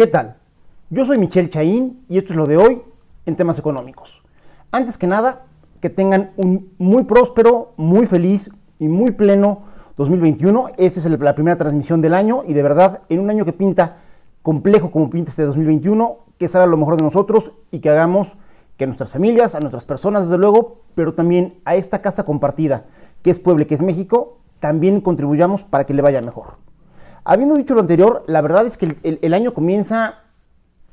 ¿Qué tal? Yo soy Michelle Chaín y esto es lo de hoy en temas económicos. Antes que nada, que tengan un muy próspero, muy feliz y muy pleno 2021. Esta es la primera transmisión del año y de verdad, en un año que pinta complejo como pinta este 2021, que salga lo mejor de nosotros y que hagamos que a nuestras familias, a nuestras personas, desde luego, pero también a esta casa compartida, que es Puebla, que es México, también contribuyamos para que le vaya mejor. Habiendo dicho lo anterior, la verdad es que el, año comienza,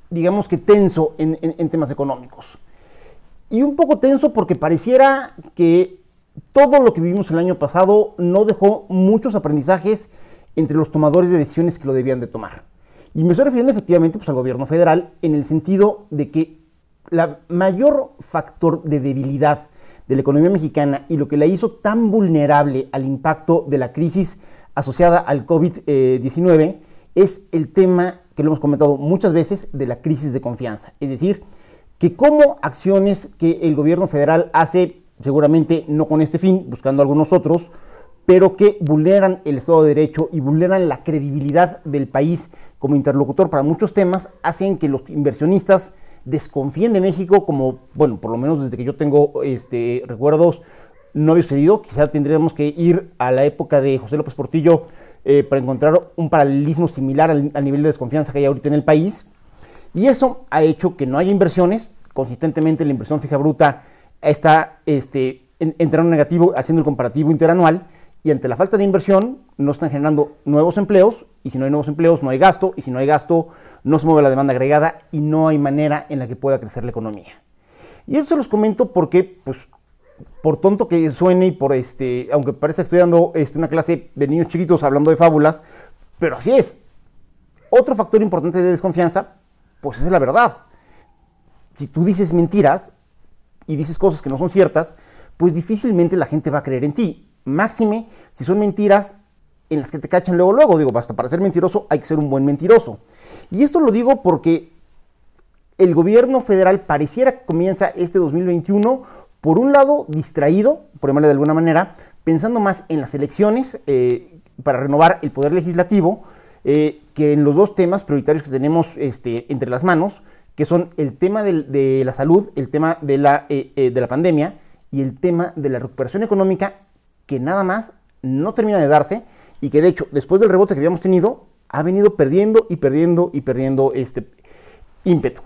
digamos que tenso en, en temas económicos. Y un poco tenso porque pareciera que todo lo que vivimos el año pasado no dejó muchos aprendizajes entre los tomadores de decisiones que lo debían de tomar. Y me estoy refiriendo efectivamente pues, al gobierno federal en el sentido de que la mayor factor de debilidad de la economía mexicana y lo que la hizo tan vulnerable al impacto de la crisis asociada al COVID-19 es el tema que lo hemos comentado muchas veces de la crisis de confianza. Es decir, que como acciones que el gobierno federal hace, seguramente no con este fin, buscando algunos otros, pero que vulneran el Estado de Derecho y vulneran la credibilidad del país como interlocutor para muchos temas, hacen que los inversionistas desconfíen de México como, bueno, por lo menos desde que yo tengo este, recuerdos, no había sucedido. Quizá tendríamos que ir a la época de José López Portillo eh, para encontrar un paralelismo similar al, nivel de desconfianza que hay ahorita en el país. Y eso ha hecho que no haya inversiones. Consistentemente la inversión fija bruta está este, entrando negativo haciendo el comparativo interanual. Y ante la falta de inversión no están generando nuevos empleos. Y si no hay nuevos empleos no hay gasto. Y si no hay gasto no se mueve la demanda agregada y no hay manera en la que pueda crecer la economía. Y eso se los comento porque, pues, por tonto que suene y por este, aunque parece que estoy dando este, una clase de niños chiquitos hablando de fábulas, pero así es. Otro factor importante de desconfianza, pues es la verdad. Si tú dices mentiras y dices cosas que no son ciertas, pues difícilmente la gente va a creer en ti. Máxime si son mentiras en las que te cachan luego, luego. Digo, basta, para ser mentiroso hay que ser un buen mentiroso. Y esto lo digo porque el gobierno federal pareciera que comienza este 2021, por un lado, distraído, por llamarle de alguna manera, pensando más en las elecciones eh, para renovar el poder legislativo, eh, que en los dos temas prioritarios que tenemos este, entre las manos, que son el tema de, la salud, el tema de la, eh, de la pandemia y el tema de la recuperación económica, que nada más no termina de darse y que de hecho, después del rebote que habíamos tenido, ha venido perdiendo y perdiendo y perdiendo este ímpetu.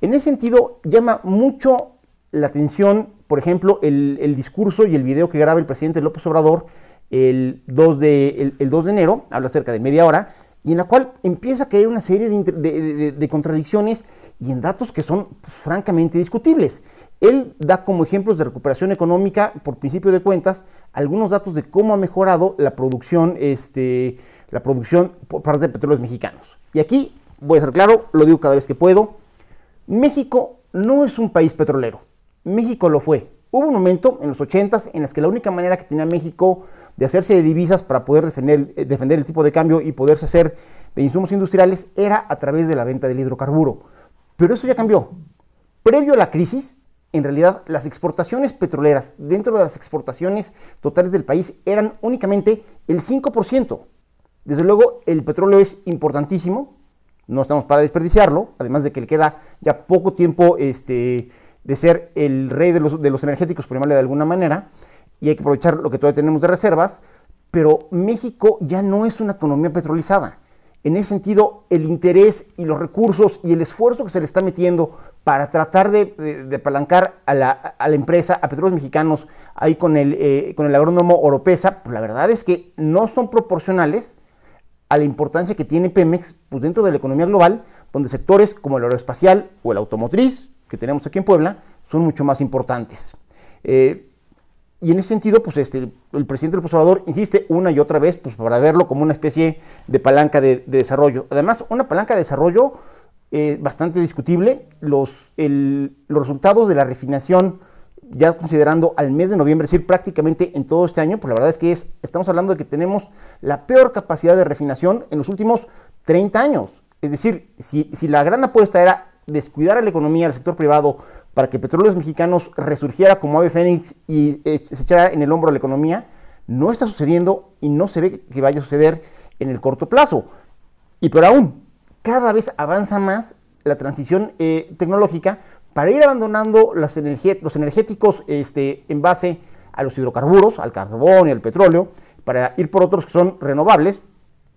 En ese sentido, llama mucho la atención, por ejemplo, el, discurso y el video que graba el presidente López Obrador el 2, de, el, 2 de enero, habla cerca de media hora, y en la cual empieza a caer una serie de, contradicciones y en datos que son pues, francamente discutibles. Él da como ejemplos de recuperación económica, por principio de cuentas, algunos datos de cómo ha mejorado la producción este, la producción por parte de petróleos mexicanos. Y aquí voy a ser claro, lo digo cada vez que puedo, México no es un país petrolero. México lo fue. Hubo un momento en los 80 en las que la única manera que tenía México de hacerse de divisas para poder defender, eh, defender el tipo de cambio y poderse hacer de insumos industriales era a través de la venta del hidrocarburo. Pero eso ya cambió. Previo a la crisis, en realidad las exportaciones petroleras dentro de las exportaciones totales del país eran únicamente el 5%. Desde luego, el petróleo es importantísimo, no estamos para desperdiciarlo, además de que le queda ya poco tiempo este, de ser el rey de los, de los energéticos, por de alguna manera, y hay que aprovechar lo que todavía tenemos de reservas, pero México ya no es una economía petrolizada. En ese sentido, el interés y los recursos y el esfuerzo que se le está metiendo para tratar de, apalancar a la, empresa, a petróleos mexicanos, ahí con el, eh, con el agrónomo Oropesa, pues la verdad es que no son proporcionales a la importancia que tiene Pemex pues, dentro de la economía global, donde sectores como el aeroespacial o el automotriz, que tenemos aquí en Puebla, son mucho más importantes. Eh, y en ese sentido, pues este, el presidente del Obrador insiste una y otra vez pues, para verlo como una especie de palanca de, desarrollo. Además, una palanca de desarrollo eh, bastante discutible. Los, los resultados de la refinación ya considerando al mes de noviembre, es decir, prácticamente en todo este año, pues la verdad es que es, estamos hablando de que tenemos la peor capacidad de refinación en los últimos 30 años. Es decir, si, la gran apuesta era descuidar a la economía, al sector privado, para que Petróleos Mexicanos resurgiera como ave fénix y eh, se echara en el hombro a la economía, no está sucediendo y no se ve que vaya a suceder en el corto plazo. Y por aún, cada vez avanza más la transición eh, tecnológica para ir abandonando los energéticos este, en base a los hidrocarburos, al carbón y al petróleo, para ir por otros que son renovables,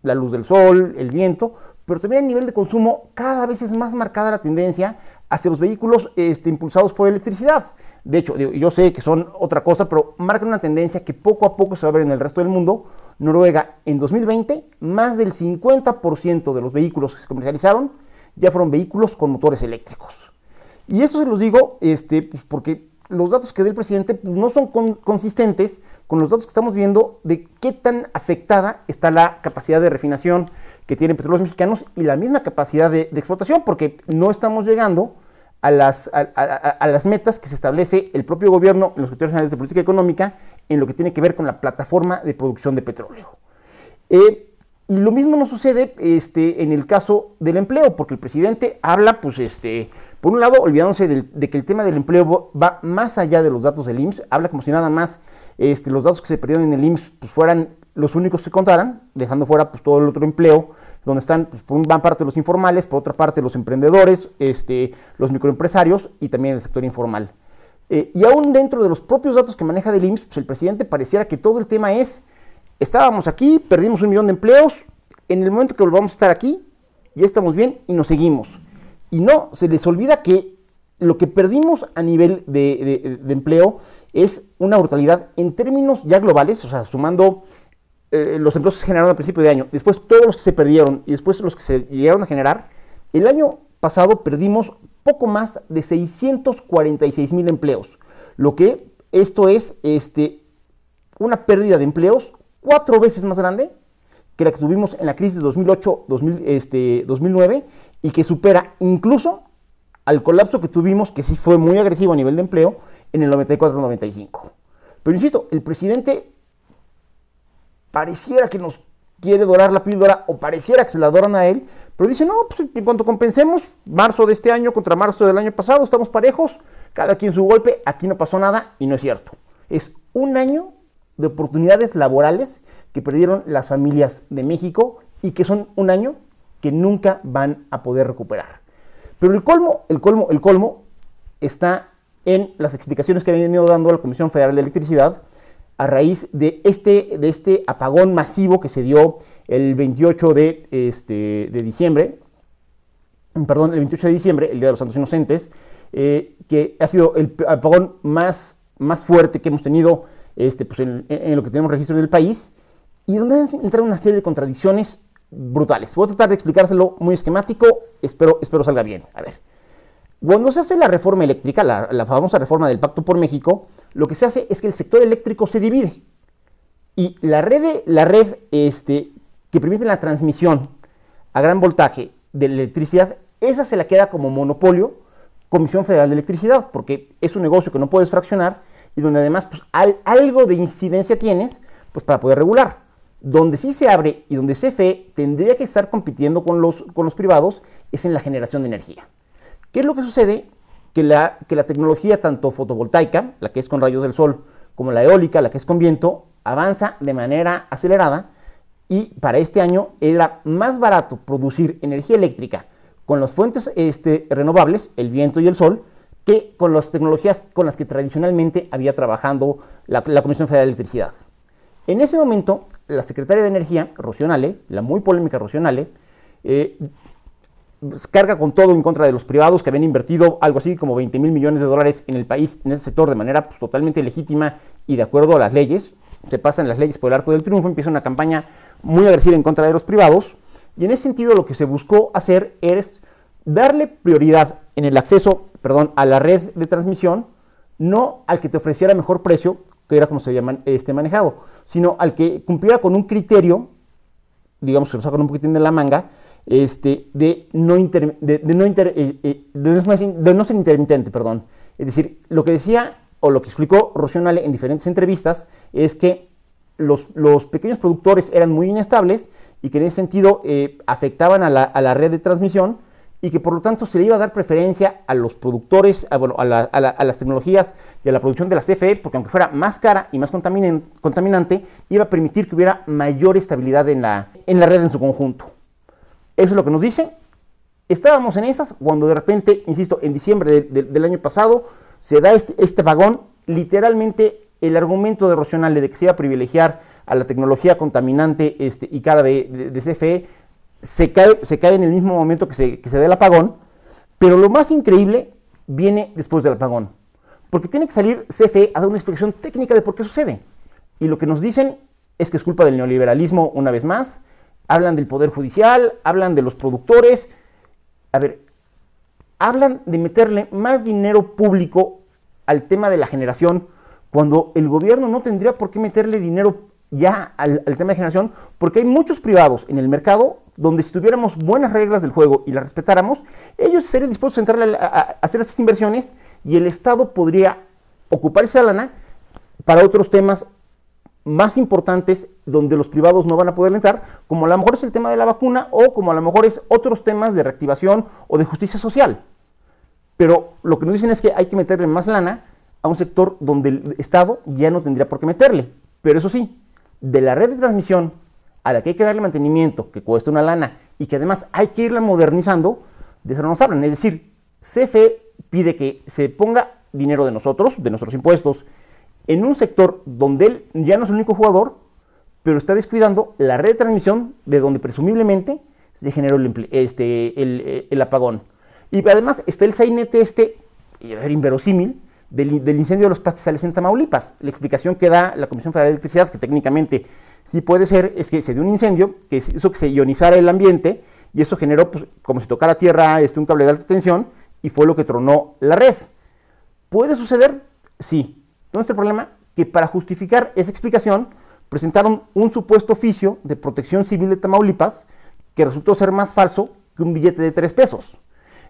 la luz del sol, el viento, pero también a nivel de consumo cada vez es más marcada la tendencia hacia los vehículos este, impulsados por electricidad. De hecho, yo sé que son otra cosa, pero marcan una tendencia que poco a poco se va a ver en el resto del mundo. Noruega en 2020, más del 50% de los vehículos que se comercializaron ya fueron vehículos con motores eléctricos. Y esto se los digo este, pues, porque los datos que dé el presidente pues, no son consistentes con los datos que estamos viendo de qué tan afectada está la capacidad de refinación que tienen petróleos mexicanos y la misma capacidad de, explotación, porque no estamos llegando a las, a, las, metas que se establece el propio gobierno en los criterios generales de política económica en lo que tiene que ver con la plataforma de producción de petróleo. Eh, y lo mismo nos sucede este, en el caso del empleo, porque el presidente habla, pues, este, por un lado, olvidándose de, que el tema del empleo va más allá de los datos del IMSS, habla como si nada más este, los datos que se perdieron en el IMSS pues, fueran los únicos que contaran, dejando fuera pues, todo el otro empleo, donde están, pues, por una parte los informales, por otra parte los emprendedores, este, los microempresarios y también el sector informal. Eh, y aún dentro de los propios datos que maneja del IMSS, pues, el presidente pareciera que todo el tema es estábamos aquí, perdimos un millón de empleos, en el momento que volvamos a estar aquí, ya estamos bien y nos seguimos. Y no, se les olvida que lo que perdimos a nivel de, empleo es una brutalidad en términos ya globales, o sea, sumando eh, los empleos se generaron al principio de año, después todos los que se perdieron y después los que se llegaron a generar, el año pasado perdimos poco más de 646 mil empleos, lo que esto es este, una pérdida de empleos cuatro veces más grande que la que tuvimos en la crisis de 2008-2009 este, y que supera incluso al colapso que tuvimos, que sí fue muy agresivo a nivel de empleo, en el 94-95. Pero insisto, el presidente pareciera que nos quiere dorar la píldora o pareciera que se la doran a él, pero dice, no, pues en cuanto compensemos, marzo de este año contra marzo del año pasado, estamos parejos, cada quien su golpe, aquí no pasó nada y no es cierto. Es un año de oportunidades laborales que perdieron las familias de México y que son un año que nunca van a poder recuperar. Pero el colmo, el colmo, el colmo está en las explicaciones que ha venido dando la Comisión Federal de Electricidad a raíz de este, de este apagón masivo que se dio el 28 de, este, de diciembre, perdón, el 28 de diciembre, el Día de los Santos Inocentes, eh, que ha sido el apagón más, más fuerte que hemos tenido este, pues en, lo que tenemos registro del país, y donde entran una serie de contradicciones brutales. Voy a tratar de explicárselo muy esquemático, espero, espero salga bien. A ver, cuando se hace la reforma eléctrica, la, famosa reforma del Pacto por México, lo que se hace es que el sector eléctrico se divide. Y la red, la red este, que permite la transmisión a gran voltaje de la electricidad, esa se la queda como monopolio Comisión Federal de Electricidad, porque es un negocio que no puedes fraccionar y donde además pues, algo de incidencia tienes pues, para poder regular. Donde sí se abre y donde CFE tendría que estar compitiendo con los, con los privados es en la generación de energía. ¿Qué es lo que sucede? Que la, que la tecnología tanto fotovoltaica, la que es con rayos del sol, como la eólica, la que es con viento, avanza de manera acelerada y para este año era más barato producir energía eléctrica con las fuentes este, renovables, el viento y el sol, que con las tecnologías con las que tradicionalmente había trabajado la, Comisión Federal de Electricidad. En ese momento, la secretaria de Energía, Rocionale, la muy polémica Rocionale, eh, carga con todo en contra de los privados que habían invertido algo así como 20 mil millones de dólares en el país, en ese sector, de manera pues, totalmente legítima y de acuerdo a las leyes. Se pasan las leyes por el arco del triunfo, empieza una campaña muy agresiva en contra de los privados. Y en ese sentido lo que se buscó hacer es darle prioridad en el acceso perdón, a la red de transmisión, no al que te ofreciera mejor precio, que era como se llama este manejado, sino al que cumpliera con un criterio, digamos que lo sacan un poquitín de la manga, este, de, no de, no eh, eh, de, no ser intermitente. Perdón. Es decir, lo que decía o lo que explicó Rocionale en diferentes entrevistas es que los, los, pequeños productores eran muy inestables y que en ese sentido eh, afectaban a la, a la red de transmisión y que por lo tanto se le iba a dar preferencia a los productores, a, bueno, a, las tecnologías y a la producción de la CFE, porque aunque fuera más cara y más contaminante, iba a permitir que hubiera mayor estabilidad en la, en la red en su conjunto. Eso es lo que nos dice. Estábamos en esas cuando de repente, insisto, en diciembre del año pasado se da este, este vagón, literalmente el argumento de Rocional de que se iba a privilegiar a la tecnología contaminante este, y cara de, CFE se cae, se cae en el mismo momento que se, que se da el apagón, pero lo más increíble viene después del apagón, porque tiene que salir CFE a dar una explicación técnica de por qué sucede. Y lo que nos dicen es que es culpa del neoliberalismo una vez más, hablan del Poder Judicial, hablan de los productores, a ver, hablan de meterle más dinero público al tema de la generación cuando el gobierno no tendría por qué meterle dinero ya al, tema de generación, porque hay muchos privados en el mercado donde si tuviéramos buenas reglas del juego y las respetáramos, ellos serían dispuestos a hacer esas inversiones y el Estado podría ocupar esa lana para otros temas más importantes donde los privados no van a poder entrar, como a lo mejor es el tema de la vacuna o como a lo mejor es otros temas de reactivación o de justicia social. Pero lo que nos dicen es que hay que meterle más lana a un sector donde el Estado ya no tendría por qué meterle. Pero eso sí, de la red de transmisión a la que hay que darle mantenimiento, que cuesta una lana y que además hay que irla modernizando, de eso no nos hablan. Es decir, CFE pide que se ponga dinero de nosotros, de nuestros impuestos, en un sector donde él ya no es el único jugador, pero está descuidando la red de transmisión de donde presumiblemente se generó el, este, el, apagón. Y además está el sainete este, inverosímil, del, incendio de los pastizales en Tamaulipas. La explicación que da la Comisión Federal de Electricidad, que técnicamente sí puede ser, es que se dio un incendio, que hizo que se ionizara el ambiente, y eso generó, pues, como si tocara tierra este, un cable de alta tensión, y fue lo que tronó la red. ¿Puede suceder? Sí. ¿Dónde está el problema? Que para justificar esa explicación presentaron un supuesto oficio de protección civil de Tamaulipas que resultó ser más falso que un billete de tres pesos.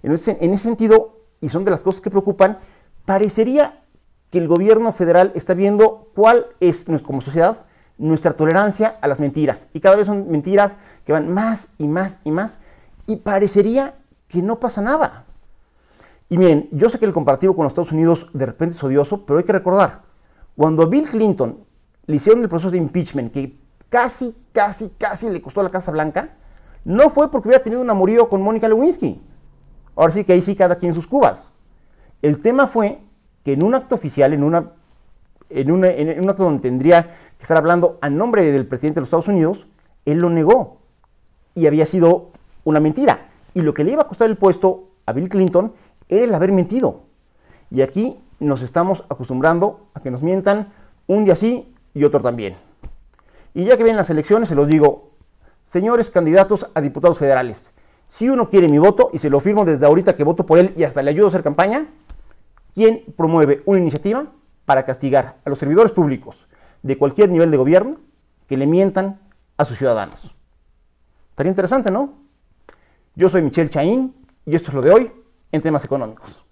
En ese, en ese sentido, y son de las cosas que preocupan, parecería que el gobierno federal está viendo cuál es, como sociedad, nuestra tolerancia a las mentiras. Y cada vez son mentiras que van más y más y más. Y parecería que no pasa nada. Y miren, yo sé que el comparativo con los Estados Unidos de repente es odioso, pero hay que recordar, cuando Bill Clinton le hicieron el proceso de impeachment, que casi, casi, casi le costó a la Casa Blanca, no fue porque hubiera tenido un amorío con Mónica Lewinsky. Ahora sí que ahí sí cada quien sus cubas. El tema fue que en un acto oficial, en, una, en, en un acto donde tendría que estar hablando a nombre del presidente de los Estados Unidos, él lo negó. Y había sido una mentira. Y lo que le iba a costar el puesto a Bill Clinton era el haber mentido. Y aquí nos estamos acostumbrando a que nos mientan un día sí y otro también. Y ya que vienen las elecciones, se los digo, señores candidatos a diputados federales, si uno quiere mi voto y se lo firmo desde ahorita que voto por él y hasta le ayudo a hacer campaña, ¿quién promueve una iniciativa para castigar a los servidores públicos de cualquier nivel de gobierno que le mientan a sus ciudadanos. Estaría interesante, ¿no? Yo soy Michelle Chaín y esto es lo de hoy en temas económicos.